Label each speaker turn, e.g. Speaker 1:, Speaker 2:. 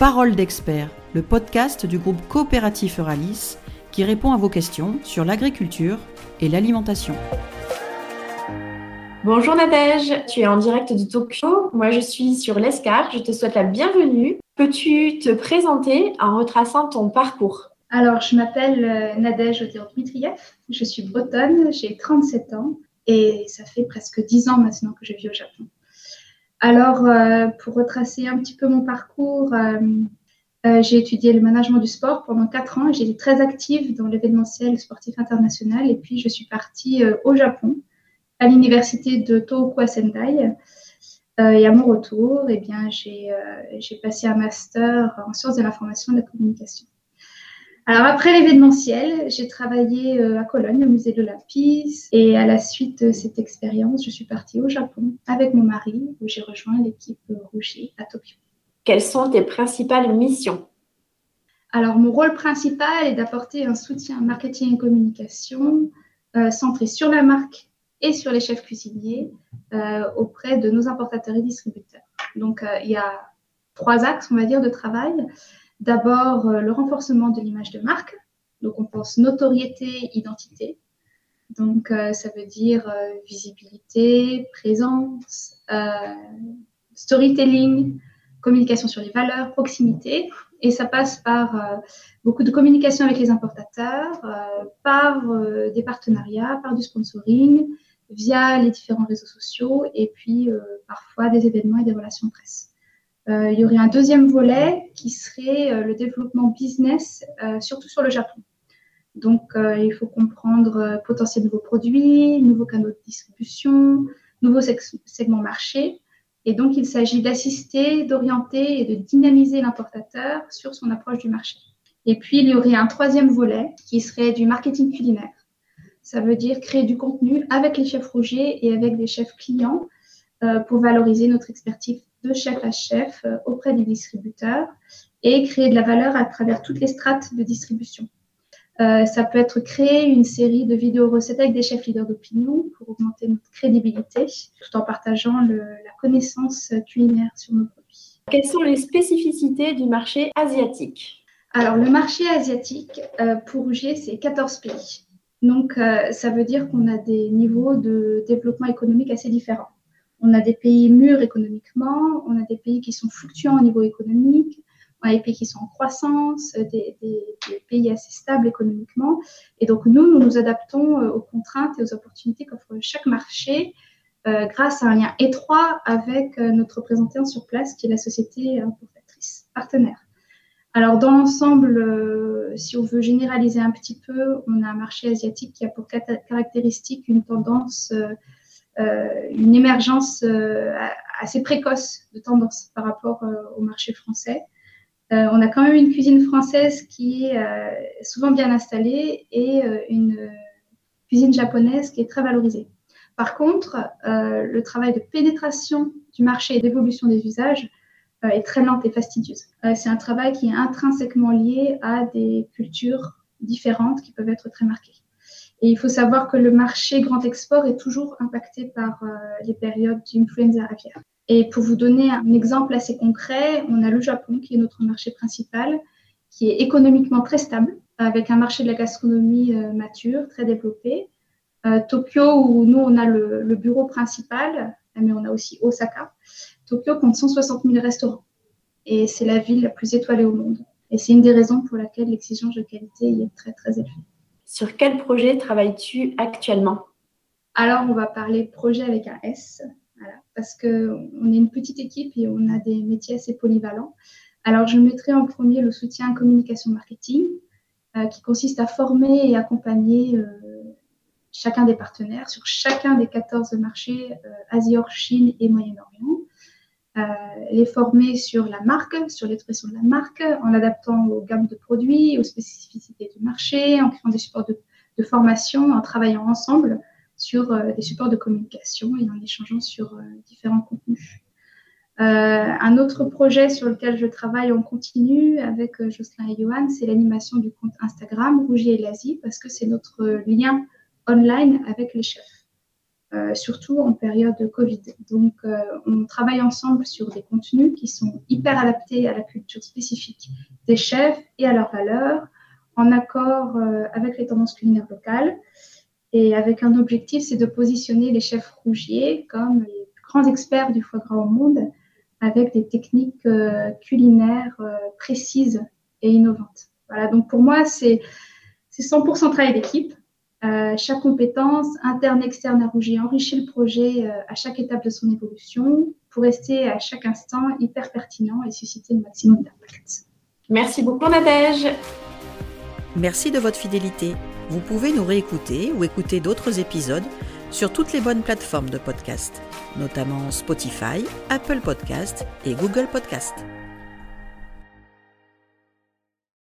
Speaker 1: Parole d'expert, le podcast du groupe coopératif Euralis qui répond à vos questions sur l'agriculture et l'alimentation.
Speaker 2: Bonjour Nadège, tu es en direct de Tokyo. Moi, je suis sur l'ESCAR. Je te souhaite la bienvenue. Peux-tu te présenter en retraçant ton parcours?
Speaker 3: Alors, je m'appelle euh, Nadège Dmitriev. Je suis bretonne, j'ai 37 ans et ça fait presque 10 ans maintenant que je vis au Japon. Alors, euh, pour retracer un petit peu mon parcours, euh, euh, j'ai étudié le management du sport pendant quatre ans j'ai été très active dans l'événementiel sportif international. Et puis, je suis partie au Japon, à l'université de Tohoku Sendai. et à mon retour, eh bien, j'ai passé un master en sciences de l'information et de la communication. Alors après l'événementiel, j'ai travaillé euh, à Cologne, au musée de l'Olympisme. Et à la suite de cette expérience, je suis partie au Japon avec mon mari, où j'ai rejoint l'équipe Rouget à Tokyo.
Speaker 2: Quelles sont tes principales missions?
Speaker 3: Alors mon rôle principal est d'apporter un soutien marketing et communication euh, centré sur la marque et sur les chefs cuisiniers euh, auprès de nos importateurs et distributeurs. Donc il y a trois axes, on va dire, de travail. D'abord, euh, le renforcement de l'image de marque. Donc, on pense notoriété, identité. Donc, euh, ça veut dire euh, visibilité, présence, storytelling, communication sur les valeurs, proximité. Et ça passe par beaucoup de communication avec les importateurs, par des partenariats, par du sponsoring, via les différents réseaux sociaux et puis parfois des événements et des relations presse. Euh, il y aurait un deuxième volet qui serait euh, le développement business, euh, surtout sur le Japon. Donc, il faut comprendre potentiels nouveaux produits, nouveaux canaux de distribution, nouveaux segments marché. Et donc, il s'agit d'assister, d'orienter et de dynamiser l'importateur sur son approche du marché. Et puis, il y aurait un troisième volet qui serait du marketing culinaire. Ça veut dire créer du contenu avec les chefs rougiers et avec des chefs clients pour valoriser notre expertise de chef à chef euh, auprès des distributeurs et créer de la valeur à travers toutes les strates de distribution. Euh, ça peut être créer une série de vidéos recettes avec des chefs leaders d'opinion pour augmenter notre crédibilité tout en partageant la connaissance culinaire sur nos produits.
Speaker 2: Quelles sont les spécificités du marché asiatique?
Speaker 3: Alors, le marché asiatique, euh, pour Rougier, c'est 14 pays. Donc, ça veut dire qu'on a des niveaux de développement économique assez différents. On a des pays mûrs économiquement, on a des pays qui sont fluctuants au niveau économique, on a des pays qui sont en croissance, des, pays assez stables économiquement. Et donc, nous, nous nous adaptons euh, aux contraintes et aux opportunités qu'offre chaque marché euh, grâce à un lien étroit avec euh, notre représentant sur place, qui est la société importatrice partenaire. Alors, dans l'ensemble, si on veut généraliser un petit peu, on a un marché asiatique qui a pour caractéristique une tendance une émergence euh, assez précoce de tendance par rapport euh, au marché français. on a quand même une cuisine française qui est souvent bien installée et une cuisine japonaise qui est très valorisée. Par contre, le travail de pénétration du marché et d'évolution des usages est très lente et fastidieuse. c'est un travail qui est intrinsèquement lié à des cultures différentes qui peuvent être très marquées. Et il faut savoir que le marché grand export est toujours impacté par euh, les périodes d'influenza aviaire. Et pour vous donner un exemple assez concret, on a le Japon qui est notre marché principal, qui est économiquement très stable, avec un marché de la gastronomie euh, mature, très développé. Euh, Tokyo, où nous, on a le, le, bureau principal, mais on a aussi Osaka. Tokyo compte 160 000 restaurants et c'est la ville la plus étoilée au monde. Et c'est une des raisons pour laquelle l'exigence de qualité y est très, très élevée.
Speaker 2: Sur quel projet travailles-tu actuellement?
Speaker 3: Alors, on va parler projet avec un S, parce qu'on est une petite équipe et on a des métiers assez polyvalents. Alors, je mettrai en premier le soutien communication marketing, euh, qui consiste à former et accompagner euh, chacun des partenaires sur chacun des 14 marchés euh, Asie, Chine et Moyen-Orient. Euh, les former sur la marque, sur l'expression de la marque, en adaptant aux gammes de produits, aux spécificités du marché, en créant des supports de, formation, en travaillant ensemble sur euh, des supports de communication et en échangeant sur euh, différents contenus. un autre projet sur lequel je travaille en continu avec Jocelyn et Johan, c'est l'animation du compte Instagram Rougier et parce que c'est notre lien online avec les chefs. Euh, surtout en période de Covid. Donc, euh, on travaille ensemble sur des contenus qui sont hyper adaptés à la culture spécifique des chefs et à leurs valeurs, en accord euh, avec les tendances culinaires locales. Et avec un objectif, c'est de positionner les chefs rougiers comme les grands experts du foie gras au monde, avec des techniques culinaires précises et innovantes. Voilà, donc pour moi, c'est 100% travail d'équipe. Euh, chaque compétence, interne, externe à Rouget, enrichit le projet euh, à chaque étape de son évolution pour rester à chaque instant hyper pertinent et susciter le maximum d'impact.
Speaker 2: Merci beaucoup Nadège.
Speaker 1: Merci de votre fidélité. Vous pouvez nous réécouter ou écouter d'autres épisodes sur toutes les bonnes plateformes de podcast, notamment Spotify, Apple Podcast et Google Podcast.